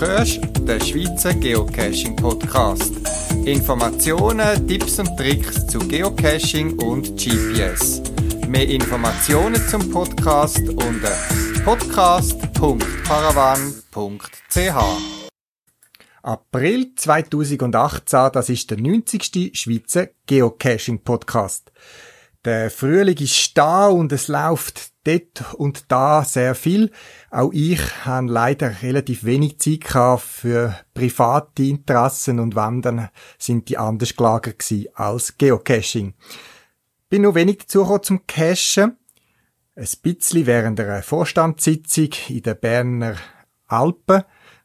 hörst den Schweizer Geocaching Podcast. Informationen, Tipps und Tricks zu Geocaching und GPS. Mehr Informationen zum Podcast unter podcast.paravan.ch. April 2018, das ist der 90. Schweizer Geocaching Podcast. Der Frühling ist da und es läuft dort und da sehr viel. Auch ich habe leider relativ wenig Zeit für private Interessen und Wandern sind die anders gelagert als Geocaching. Bin nur wenig dazu zum Cachen. Ein bisschen während einer Vorstandssitzung in den Berner Alpen,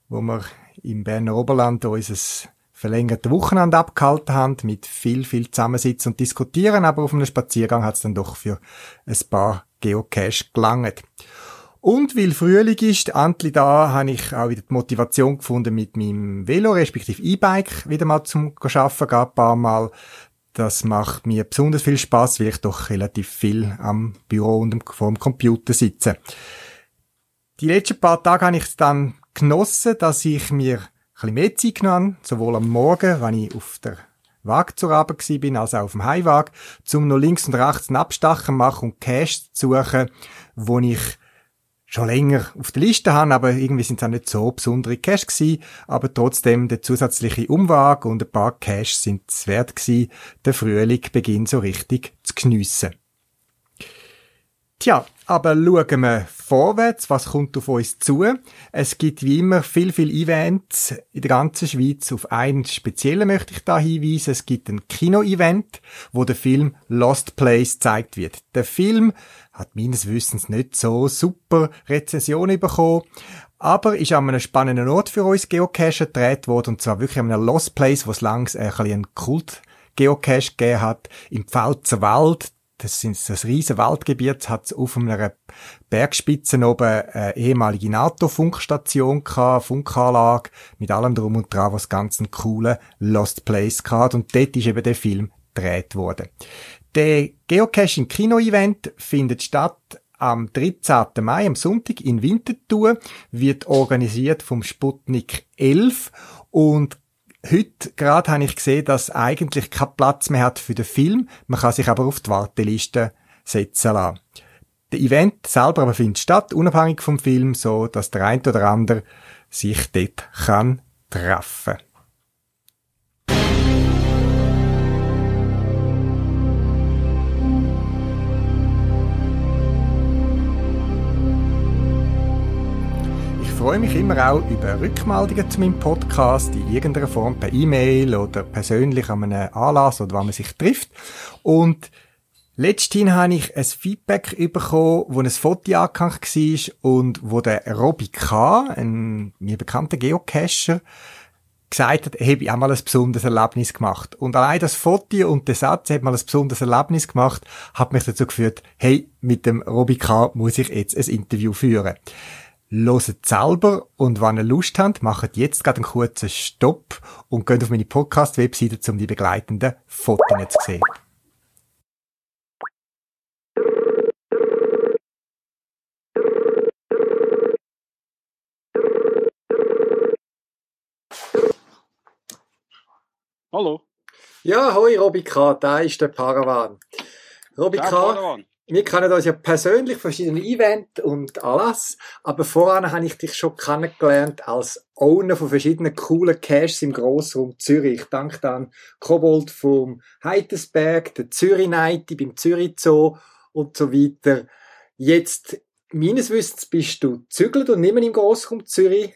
wo wir im Berner Oberland unser verlängerte Wochenende abgehalten haben, mit viel, viel Zusammensitzen und Diskutieren, aber auf einem Spaziergang hat es dann doch für ein paar Geocache gelangt. Und weil Frühling ist, endlich da, habe ich auch wieder die Motivation gefunden, mit meinem Velo, respektive E-Bike, wieder mal zum Arbeiten gehen, ein paar Mal. Das macht mir besonders viel Spaß, weil ich doch relativ viel am Büro und vor dem Computer sitze. Die letzten paar Tage habe ich es dann genossen, dass ich mir bisschen mehr Zeit genommen sowohl am Morgen, wenn ich auf der Waage zur Arbeit bin, als auch auf dem Heimwag, um noch links und rechts einen Abstachen machen und Cash zu suchen, wo ich schon länger auf der Liste habe, aber irgendwie sind es auch nicht so besondere Cash gewesen, aber trotzdem der zusätzliche Umwag und ein paar Cash sind es wert gewesen, den Frühling beginnt so richtig zu geniessen. Tja, aber schauen wir vorwärts, was kommt auf uns zu. Es gibt wie immer viel, viel Events in der ganzen Schweiz. Auf einen speziellen möchte ich da hinweisen. Es gibt ein Kino-Event, wo der Film Lost Place gezeigt wird. Der Film hat meines Wissens nicht so super Rezensionen bekommen, aber ist an einem spannenden Ort für uns Geocacher gedreht worden, und zwar wirklich an einem Lost Place, wo es langs ein bisschen Kult Geocache gegeben hat, im Pfalzer Wald, das sind das riesen Waldgebiet, hat auf einer Bergspitze oben eine ehemalige NATO-Funkstation gehabt, Funkanlage, mit allem drum und dran, was ganz einen coolen Lost Place gehabt. Und dort ist eben der Film gedreht worden. Der Geocaching Kino-Event findet statt am 13. Mai, am Sonntag in Winterthur, wird organisiert vom Sputnik 11 und Heute gerade habe ich gesehen, dass eigentlich kein Platz mehr hat für den Film. Man kann sich aber auf die Warteliste setzen lassen. Der Event selber aber findet statt, unabhängig vom Film, so dass der eine oder andere sich dort kann treffen. Freue mich immer auch über Rückmeldungen zu meinem Podcast in irgendeiner Form per E-Mail oder persönlich an einem Anlass oder wann man sich trifft. Und letztens habe ich ein Feedback bekommen, wo ein Foto angehängt war und wo der Robbie K., ein mir bekannter Geocacher, gesagt hat, habe auch mal ein besonderes Erlebnis gemacht. Und allein das Foto und der Satz, hat mal ein besonderes Erlebnis gemacht, hat mich dazu geführt, hey, mit dem Robbie K. muss ich jetzt ein Interview führen. Loset selber und wenn ihr Lust habt, macht jetzt gerade einen kurzen Stopp und geht auf meine Podcast-Webseite, um die begleitenden Fotos zu sehen. Hallo. Ja, hoi Robi K., da ist der Paravan. Robi K., Paravan wir kennen uns ja persönlich, verschiedene Events und alles, aber voran habe ich dich schon kennengelernt als Owner von verschiedenen coolen Caches im Grossraum Zürich. Ich danke dann Kobold vom Heitersberg, der Zürich Night beim Zürich Zoo und so weiter. Jetzt, meines Wissens, bist du zügelt und nicht mehr im Grossraum Zürich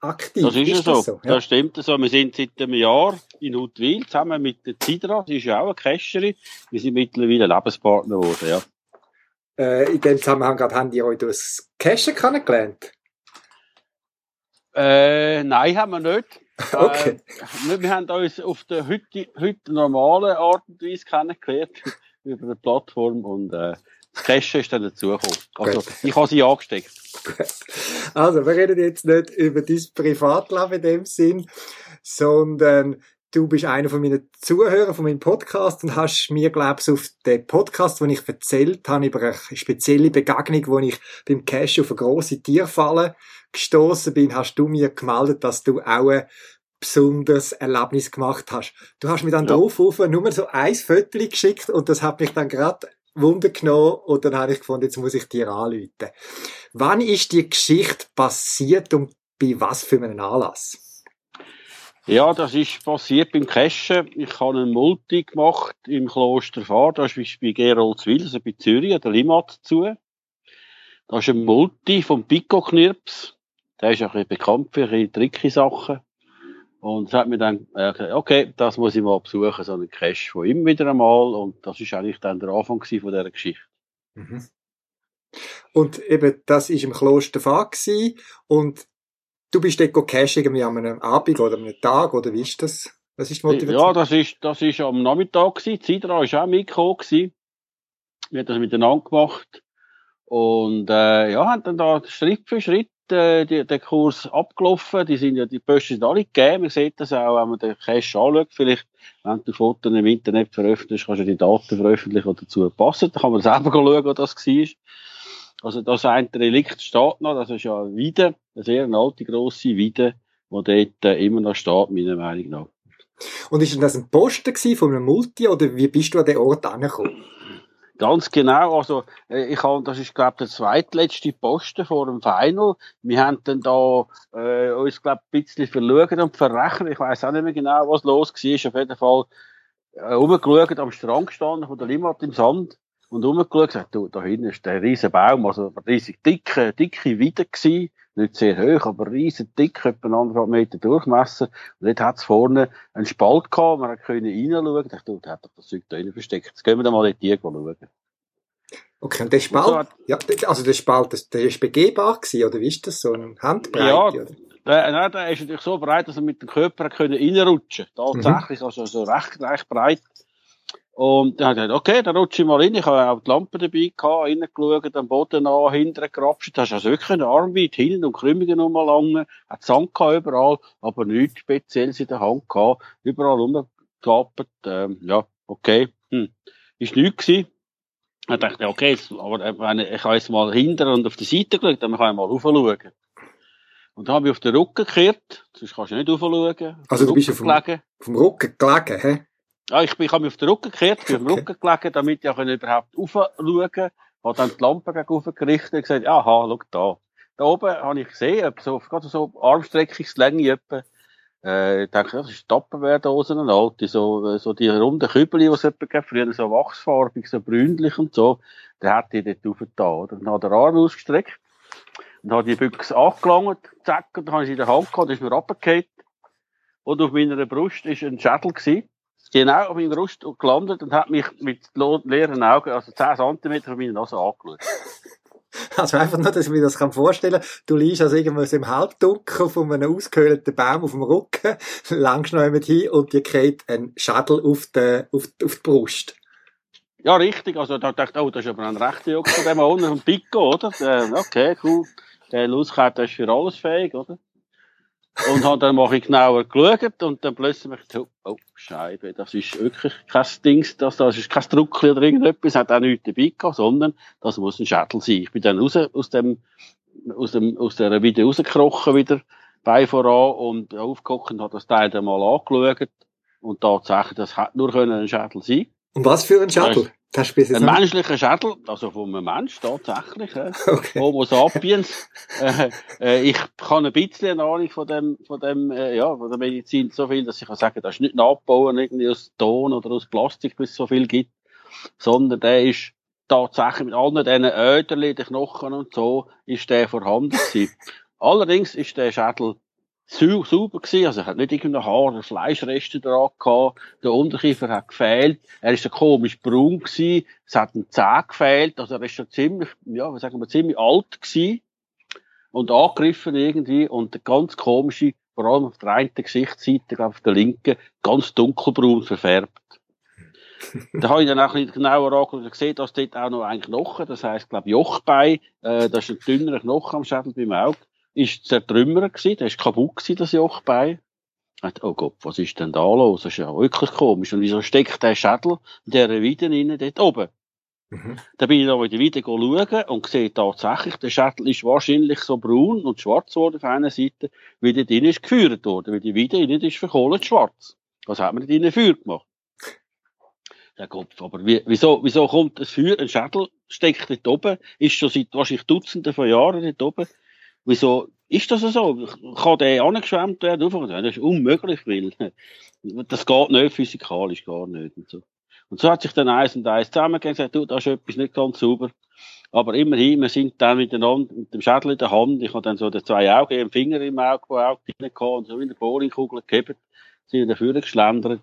aktiv. Das ist, ist ja so. so? Ja. Das stimmt so. Wir sind seit einem Jahr in Huttwil zusammen mit der Zidra. Sie ist ja auch eine Cacherin. Wir sind mittlerweile Lebenspartner geworden, ja. Äh, in dem Zusammenhang gerade haben die euch durchs Cashen kennengelernt? Äh, nein, haben wir nicht. Okay. Äh, wir haben uns auf der heute, heute normalen Art und Weise kennengelernt. über eine Plattform und äh, das Cashen ist dann dazugekommen. Also, Gut. ich habe sie angesteckt. Also, wir reden jetzt nicht über dein Privatleben in dem Sinn, sondern du bist einer von meinen Zuhörern von meinem Podcast und hast mir, glaubst auf den Podcast, den ich erzählt habe, über eine spezielle Begegnung, wo ich beim Cash auf eine grosse Tierfalle gestoßen bin, hast du mir gemeldet, dass du auch ein besonderes Erlebnis gemacht hast. Du hast mir dann ja. drauf nur so ein Foto geschickt und das hat mich dann gerade Wunder genommen und dann habe ich gefunden, jetzt muss ich dir anrufen. Wann ist die Geschichte passiert und bei was für einem Anlass? Ja, das ist passiert beim Cashen. Ich habe einen Multi gemacht im Kloster Fahr. Das ist bei Geroldswil, also bei Zürich, der Limmat zu. Da ist ein Multi vom Pico Knirps. Der ist ein bisschen bekannt für ein tricky Sachen. Und es hat mir dann gesagt, okay, das muss ich mal besuchen, so einen Cache von ihm wieder einmal. Und das ist eigentlich dann der Anfang von dieser Geschichte. Mhm. Und eben, das ist im Kloster Fahr und Du bist dort cashen irgendwie an einem Abend oder einem Tag, oder wie ist das? Was ist die Motivation? Ja, das ist, das ist am Nachmittag gewesen. Sidra ist auch mitgekommen gewesen. Wir haben das miteinander gemacht. Und, äh, ja, haben dann da Schritt für Schritt, äh, die, den Kurs abgelaufen. Die sind ja, die Posten sind alle gegeben. Man sieht das auch, wenn man den Cache anschaut. Vielleicht, wenn du Fotos im Internet veröffentlichst, kannst du die Daten veröffentlichen, die dazu passen. Da kann man selber schauen, wo das war. Also das ein Relikt steht noch, das ist ja eine Weide, eine sehr alte, grosse Weide, die dort äh, immer noch steht, meiner Meinung nach. Und ist das ein Posten von einem Multi oder wie bist du an den Ort angekommen? Ganz genau, also äh, ich habe, das ist glaube der zweitletzte Posten vor dem Final. Wir haben dann da äh, uns glaube ein bisschen verlügt und verrechnet. Ich weiß auch nicht mehr genau, was los war. Auf jeden Fall äh, umgeschaut, am Strand gestanden von der Limmat im Sand und rumgeschaut, gesagt, du, da hinten ist der riesen Baum, also riesig dicke, dicke Weide gewesen, nicht sehr hoch, aber riesig dick, etwa anderthalb Meter Durchmesser. Und dort hat's vorne einen Spalt gehabt, man konnte reinschauen. Ich dachte, du, der hat doch das Zeug da rein versteckt. Jetzt gehen wir da mal in die schauen. Okay, und der Spalt, und so hat, ja, also der Spalt, der ist begehbar gewesen, oder wie ist das, so ein Handbreit? Ja, oder? Der, nein, der ist natürlich so breit, dass er mit dem Körper können reinrutschen konnte. Tatsächlich, mhm. also so recht, recht breit. Und dann hat er gesagt, okay, dann rutsche ich mal rein. Ich habe auch die Lampe dabei gehabt, reingeschaut, am Boden an, hinten gerapscht. Da hast also wirklich eine Armweite, hinten und Krümmungen nochmal lange. Hat Sand gehabt überall, aber nichts Spezielles in der Hand gehabt. Überall rumgeklappt. Ähm, ja, okay. Hm. Ist nichts gewesen. Dann dachte ich, okay, jetzt, aber äh, wenn ich, ich habe jetzt mal hinten und auf die Seite geschaut, dann kann ich mal raufschauen. Und dann habe ich auf den Rücken gekehrt, sonst kannst du nicht raufschauen. Also du bist auf dem, vom Rücken gelegen, hä? Ja, ich, bin, ich habe mich auf den Rücken gekehrt, bin okay. auf den Rücken gelegen, damit ich überhaupt raufschauen kann. Habe dann die Lampe gegen gerichtet und gesagt, aha, schau da. Da oben habe ich gesehen, so, gerade so Armstreckungslänge etwa, äh, ich denke, das ist Tupperware-Dosen, eine alte, so, so die runden Kübel, die es etwa gab, früher so wachsfarbig, so brünlich und so, der hat die dort aufgetan, oder? Dann hat er den Arm ausgestreckt, und hat die Büchse angelangt, zack, und dann habe ich sie in der Hand gehabt, ist mir runtergefallen, und auf meiner Brust ist ein Schädel gewesen, genau auf meinen Brust gelandet und hat mich mit leeren Augen, also 10 cm von meiner Nase angeschaut. Also einfach nur, dass ich mir das vorstellen kann. Du liegst also irgendwas im Halbdunkel von einem ausgehöhlten Baum auf dem Rücken, langst noch jemand hin und dir kriegt ein Schädel auf die, auf, auf die Brust. Ja, richtig. Also da dachte ich, oh, das ist aber ein rechter Juck von dem unten, ein Pico, oder? Okay, cool. Der der ist für alles fähig, oder? Und habe dann mal genauer geschaut und dann plötzlich mich oh, Scheibe, das ist wirklich kein Ding, das, das ist kein Druckchen oder irgendetwas, hat auch nichts dabei gehabt, sondern das muss ein Schädel sein. Ich bin dann raus, aus dem, aus dem, aus der wieder rausgekrochen wieder, Bein voran und aufgeguckt und habe das Teil dann mal angeschaut und tatsächlich, das hat nur können ein Schädel sein. Und was für ein Schädel? Das ist ein menschlicher Schädel, also von einem Mensch tatsächlich, äh, okay. Homo sapiens. äh, äh, ich kann ein bisschen eine Ahnung von dem, von dem, äh, ja, von der Medizin so viel, dass ich kann sagen, das ist nicht nachbauen irgendwie aus Ton oder aus Plastik, bis es so viel gibt, sondern der ist tatsächlich mit allen diesen Öderli, den Knochen und so, ist der vorhanden gewesen. Allerdings ist der Schädel sauber gewesen, also er hat nicht irgendeine Haar- oder Fleischreste dran gehabt, der Unterkiefer hat gefehlt, er ist so komisch braun gewesen, es hat ein Zeh gefehlt, also er ist schon ziemlich, ja, was sagen wir, ziemlich alt gewesen. Und angegriffen irgendwie. Und der ganz komische, vor allem auf der einen Gesichtsseite, glaube auf der linken, ganz dunkelbraun verfärbt. da habe ich dann auch ein bisschen genauer angeschaut und gesehen, dass dort auch noch ein Knochen, das heisst, glaube Jochbein, äh, das ist ein dünnerer Knochen am Schädel beim Auge ist zertrümmert gewesen, der ist kaputt gewesen, das Jochbein. oh Gott, was ist denn da los? Das ist ja wirklich komisch. Und wieso steckt der Schädel in dieser Weide innen dort oben? Mhm. Dann bin ich da wieder wieder schauen und sehe tatsächlich, der Schädel ist wahrscheinlich so braun und schwarz geworden auf einer Seite, wie dort innen ist geführt worden, weil die Weide innen ist verkohlt schwarz. Was hat man dort innen Feuer gemacht? Der Kopf. Aber wie, wieso, wieso kommt ein Feuer, ein Schädel steckt dort oben, ist schon seit wahrscheinlich Dutzenden von Jahren dort oben. Wieso ist das so? Kann der angeschwemmt werden? Das ist unmöglich, weil das geht nicht physikalisch, gar nicht. Und so. Und so hat sich dann eins und eins zusammengegeben und gesagt, du, da ist etwas nicht ganz sauber. Aber immerhin, wir sind dann miteinander mit dem Schädel in der Hand. Ich habe dann so die zwei Augen, einen Finger im Auge, wo auch rein und so wie eine Bowlingkugel gehabt, sind dafür geschlendert.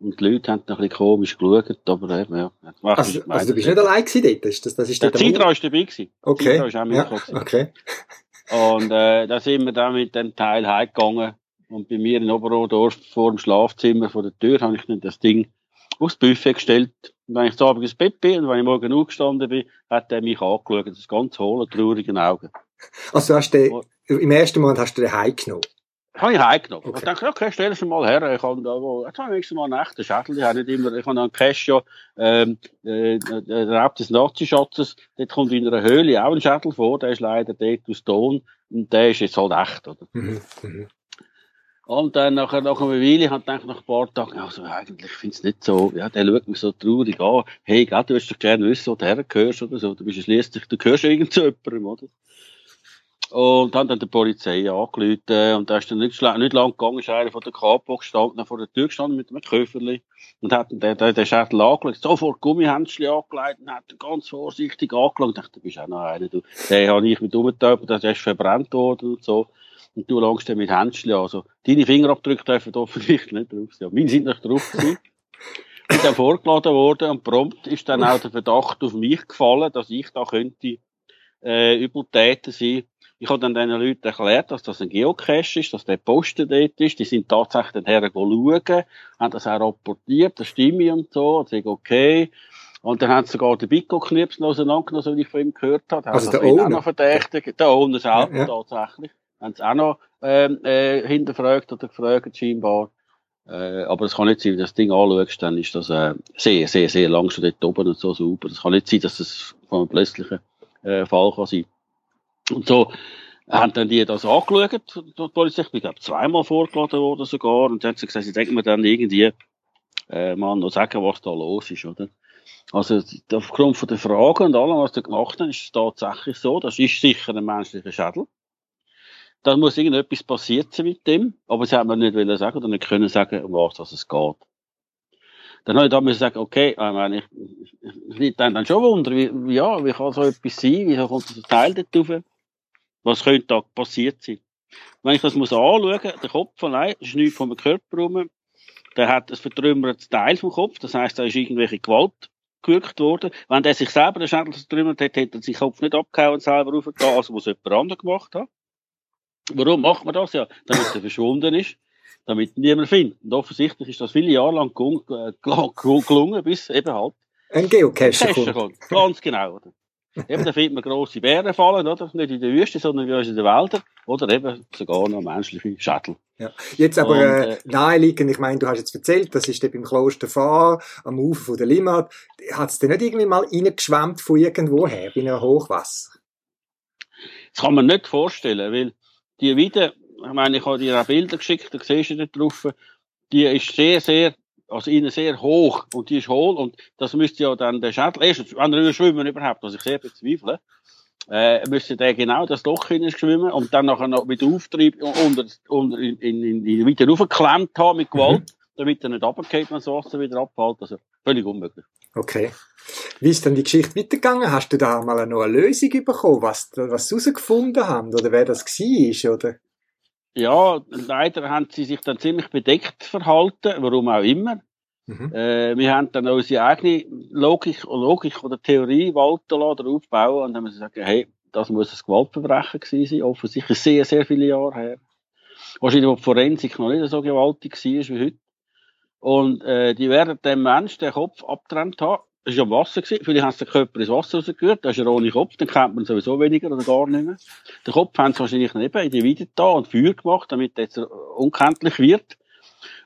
Und die Leute haben noch ein bisschen komisch geschaut, aber eben, ja. Also, also du bist nicht allein gewesen dort? Das, das, das ist der Zidra war dabei gewesen. Okay. Zidra ist auch ja, okay. Und, äh, da sind wir dann mit dem Teil heimgegangen. Und bei mir in Oberodorf vor dem Schlafzimmer vor der Tür habe ich dann das Ding aufs Buffet gestellt. Und wenn ich zu Abend ins Bett bin und wenn ich morgen aufgestanden bin, hat er mich angeschaut. Das ist ganz hohle, traurigen Augen. Also hast du, den, im ersten Moment hast du den heimgenommen? Habe ich heimgenommen. Okay. Ich dachte, okay, stell es mal her. Ich habe da, wo, jetzt habe ich mal einen echten Schädel. Ich habe nicht immer, ich habe einen Cash ja, ähm, äh, der Raub des Nazi-Schatzes. Dort kommt in einer Höhle auch ein Schädel vor. Der ist leider dort aus Ton. Und der ist jetzt halt echt, oder? Mhm. Mhm. Und dann nachher, nach einer Weile, hat ich nach ein paar Tagen, also eigentlich finde ich es nicht so, ja, der schaut mich so traurig an. Hey, gell, du willst doch gerne wissen, wo du hergehörst oder so. Du bist schließlich, du gehörst irgend zu jemandem, oder? Und dann die Polizei angerufen, und da ist dann nicht, nicht lang gegangen, ist einer von der Kapo gestanden, vor der Tür gestanden mit einem Köfferli, und hat dann den, den Schädel angelegt, sofort Gummihändchen angelegt, und hat ganz vorsichtig angelegt, und dachte, du bist auch noch einer, du. Den habe ich mit umgetöpft, der ist verbrannt worden und so. Und du langst dann mit Händchen Also, deine Fingerabdrücke dürfen offensichtlich nicht drauf sein. Meine sind nicht drauf gewesen. Und dann vorgeladen worden und prompt ist dann auch der Verdacht auf mich gefallen, dass ich da könnte, äh, Übeltäter sein. Ich habe dann den Leuten erklärt, dass das ein Geocache ist, dass der Posten dort ist. Die sind tatsächlich dann her schauen, haben das auch rapportiert, das stimme und so, das ist okay. Und dann haben sie sogar den Bicko knipsen auseinandergenommen, so wie ich von ihm gehört habe. Also der Owner? Auch noch verdächtigt. Der Owner selber ja, ja. tatsächlich haben sie auch noch ähm, äh, hinterfragt oder gefragt scheinbar. Äh, aber es kann nicht sein, wenn du das Ding anschaust, dann ist das äh, sehr, sehr, sehr lang schon dort oben und so super. Es kann nicht sein, dass das von einem plötzlichen äh, Fall kann sein. Und so haben dann die das angeschaut, die Polizei. Ich bin, glaube zweimal vorgeladen worden sogar. Und dann hat sie gesagt, sie denken mir dann irgendwie, äh, mal noch sagen, was da los ist, oder? Also, aufgrund von der Fragen und allem, was sie gemacht haben, ist es tatsächlich so, das ist sicher ein menschlicher Schädel. Da muss irgendetwas passiert sein mit dem, aber sie haben mir nicht wollen sagen oder nicht können sagen, um was es geht. Dann habe ich da müssen sagen, okay, ich meine, ich, ich, ich dann, dann schon wundern, wie, ja, wie kann so etwas sein, wieso kommt ein Teil dort rauf? Was könnte da passiert sein? Wenn ich das muss anschauen, der Kopf allein, das ist nichts vom Körper rum, der hat ein vertrümmertes Teil vom Kopf, das heisst, da ist irgendwelche Gewalt gewirkt worden. Wenn der sich selber den Schädel vertrümmert hat, hätte er seinen Kopf nicht abgehauen und selber raufgetan, also muss jemand anderes gemacht haben. Warum macht man das? Ja, damit er verschwunden ist, damit niemand findet. Und offensichtlich ist das viele Jahre lang äh, gelungen, bis eben halt ein Geocache kommt. Ganz genau. Oder? Eben, da findet man grosse Bären fallen, oder? Nicht in der Wüste, sondern wie uns in den Wäldern. Oder eben sogar noch menschliche Schädel. Ja. Jetzt aber Und, äh, naheliegend, ich meine, du hast jetzt erzählt, das ist beim Kloster Fahr am Ufer von der Limmat. Hat es denn nicht irgendwie mal reingeschwemmt von irgendwoher, bei einem Hochwasser? Das kann man nicht vorstellen, weil die Weide, ich meine, ich habe dir auch Bilder geschickt, da siehst du da drauf, die ist sehr, sehr, also innen sehr hoch und die ist hohl und das müsste ja dann der Schädel, erstens, wenn er schwimmen überhaupt, was ich sehr bezweifle, äh, müsste der genau das Loch schwimmen und dann nachher noch mit Auftrieb unter, unter, in, in, in, in wieder raufgeklemmt haben mit Gewalt, mhm. damit er nicht runtergeht, wenn das Wasser wieder abfällt. Also völlig unmöglich. Okay. Wie ist dann die Geschichte weitergegangen? Hast du da mal noch eine Lösung bekommen, was, was sie herausgefunden haben oder wer das war? Oder? Ja, leider haben sie sich dann ziemlich bedeckt verhalten, warum auch immer. Mhm. Äh, wir haben dann unsere eigene Logik, Logik oder Theorie walten lassen, aufbauen und dann haben wir gesagt, hey, das muss ein Gewaltverbrechen gewesen sein, offensichtlich sehr, sehr viele Jahre her. Wahrscheinlich, wo die Forensik noch nicht so gewaltig war wie heute. Und äh, die werden dem Mensch den Kopf abgetrennt haben. Das war am Wasser. Gewesen. Vielleicht haben sie den Körper ins Wasser rausgerührt. Das ist ja ohne Kopf. Dann kennt man sowieso weniger oder gar nicht mehr. Den Kopf haben sie wahrscheinlich eben in die Weide da und Feuer gemacht, damit er jetzt unkenntlich wird.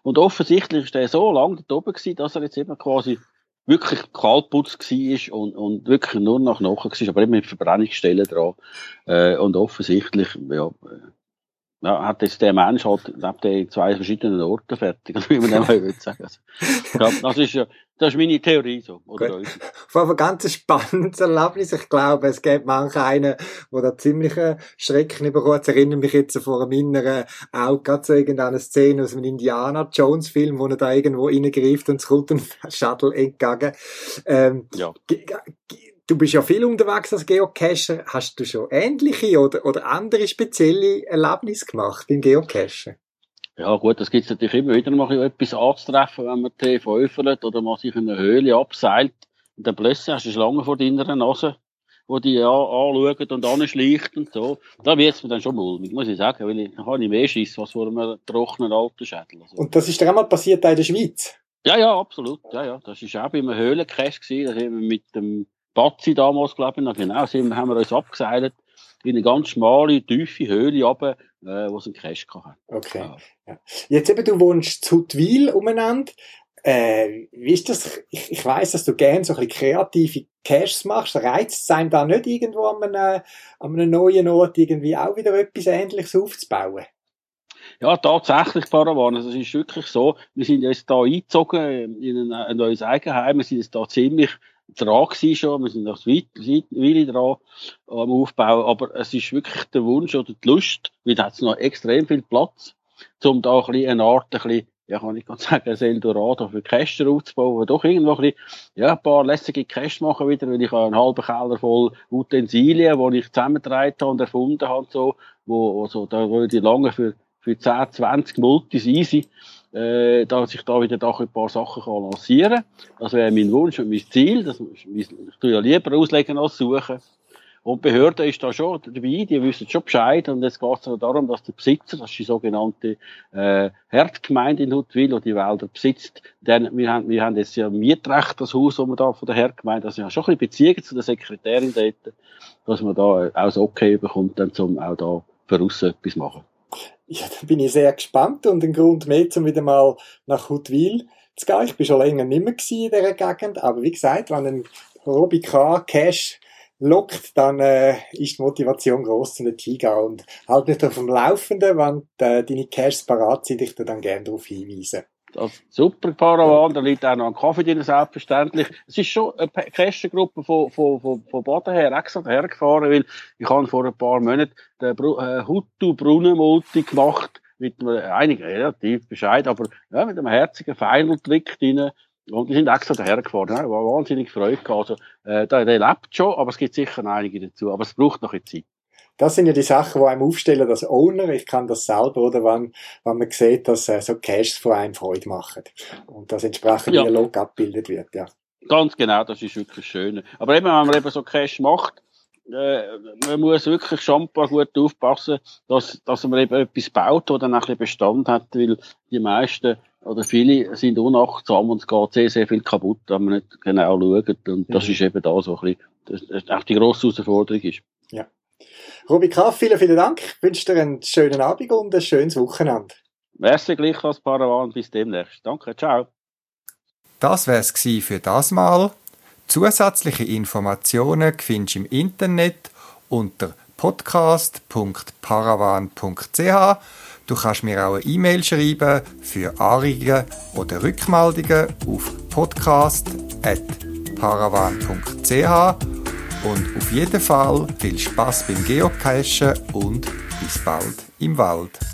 Und offensichtlich ist der so lange dort oben gewesen, dass er jetzt eben quasi wirklich kaltputz war und, und wirklich nur nach Knochen war, aber eben mit Verbrennungsstellen dran. Äh, und offensichtlich, ja, ja, hat jetzt der Mensch halt, lebt in zwei verschiedenen Orten fertig, wie man dem will sagen. Also, das ist ja, das ist meine Theorie so. Oder Vor allem ganz spannendes Erlebnis. Ich glaube, es gibt manche einen, der da ziemliche Schrecken bekommt. Ich erinnere mich jetzt vor einem inneren auch gerade so irgendeine Szene aus einem Indiana Jones Film, wo er da irgendwo reingreift und es kommt ein Shuttle entgegen. Ähm, ja. Du bist ja viel unterwegs als Geocacher. Hast du schon ähnliche oder, oder andere spezielle Erlebnisse gemacht beim Geocachen? Ja gut, das gibt es natürlich immer wieder mal etwas anzutreffen, wenn man die veröffentlicht oder man sich in eine Höhle abseilt. Und dann plötzlich hast du eine Schlange vor deiner Nase, wo die ja anschauen und anschleicht und so. Da wird es mir dann schon mulmig, muss ich sagen, weil ich, habe ich mehr Schiss, was vor einem trockenen alten Schädel. Also. Und das ist dir einmal passiert in der Schweiz? Ja, ja, absolut. Ja, ja. Das war auch bei einem Höhlencache gewesen. Da wir mit dem Batzi damals, glaube ich, noch genau, sind, haben wir uns abgeseilt in eine ganz schmale, tiefe Höhle runter, äh, wo es einen Cache hatte. Okay. Ja. Jetzt eben, du wohnst zu Huttwil umeinander. Äh, wie ist das? Ich, ich weiss, dass du gerne so ein bisschen kreative Caches machst. Reizt es einem da nicht irgendwo an einem, an einem neuen Ort irgendwie auch wieder etwas Ähnliches aufzubauen? Ja, tatsächlich, Paravan. Also, es ist wirklich so, wir sind jetzt da eingezogen in ein, ein neues Eigenheim. Wir sind jetzt da ziemlich dran gewesen schon, wir sind noch weit, weit dran am Aufbau, aber es ist wirklich der Wunsch oder die Lust, weil da hat noch extrem viel Platz, um da ein bisschen eine Art, ein bisschen, ja, kann ich ganz sagen, ein Eldorado für Käster aufzubauen, doch irgendwo ein bisschen, ja, ein paar lässige Käste machen wieder, weil ich einen halben Keller voll Utensilien, die ich zusammengetragen habe und erfunden habe, so, wo so, da würde ich lange für, für 10, 20 Multis easy, äh, dass ich da wieder doch ein paar Sachen kann lancieren kann. Das wäre mein Wunsch und mein Ziel. Das, ich tue ja lieber auslegen als suchen. Und die Behörde ist da schon dabei, die wissen schon Bescheid. Und jetzt geht es darum, dass der Besitzer, das ist die sogenannte äh, Herdgemeinde in Huttwil, die die Wälder besitzt, denn wir haben, wir haben jetzt ja Mietrecht, das Haus, wo wir da von der Herdgemeinde, also ja schon ein bisschen Beziehungen zu der Sekretärin dort, dass man da auch das Okay bekommt, dann zum auch da uns etwas machen. Ja, da bin ich sehr gespannt und ein Grund mehr, um wieder mal nach Huttwil zu gehen. Ich bin schon länger nicht mehr in dieser Gegend, aber wie gesagt, wenn ein Robbie K. Cash lockt, dann äh, ist die Motivation groß, zu hingehen und halt nicht auf dem Laufenden, wenn äh, deine Caches parat sind, ich dann gerne darauf hinweisen. Das super Paravan, da liegt auch noch ein Kaffee drin, selbstverständlich. Es ist schon eine Kästengruppe von, von, von, von Baden her extra hergefahren, weil ich habe vor ein paar Monaten den äh, Hutu Brunnenmulti gemacht, mit einem, einigen relativ Bescheid, aber ja, mit einem herzigen Final-Trick drin. Und die sind extra dahergefahren. Ja, war wahnsinnig Freude gehabt. Also, äh, der, der lebt schon, aber es gibt sicher einige dazu. Aber es braucht noch eine Zeit das sind ja die Sachen, die einem aufstellen als Owner. Ich kann das selber, oder wenn, wenn man sieht, dass äh, so Caches von einem Freude machen. Und das entsprechend ja. Dialog abgebildet wird, ja. Ganz genau, das ist wirklich schön. Aber eben, wenn man eben so Cash macht, äh, man muss wirklich schon ein paar gut aufpassen, dass, dass man eben etwas baut, das dann ein bisschen Bestand hat, weil die meisten oder viele sind unachtsam und es geht sehr, sehr viel kaputt, wenn man nicht genau schaut. Und das mhm. ist eben da so ein bisschen, das, das auch die grosse Herausforderung ist. Ja. Robi Kraft, vielen, vielen Dank. Ich wünsche dir einen schönen Abend und ein schönes Wochenende. Merci gleichfalls, Paravan. Bis demnächst. Danke, ciao. Das wär's für das Mal. Zusätzliche Informationen findest du im Internet unter podcast.paravan.ch. Du kannst mir auch eine E-Mail schreiben für Anregungen oder Rückmeldungen auf podcast.paravan.ch und auf jeden Fall viel Spaß beim Geocachen und bis bald im Wald.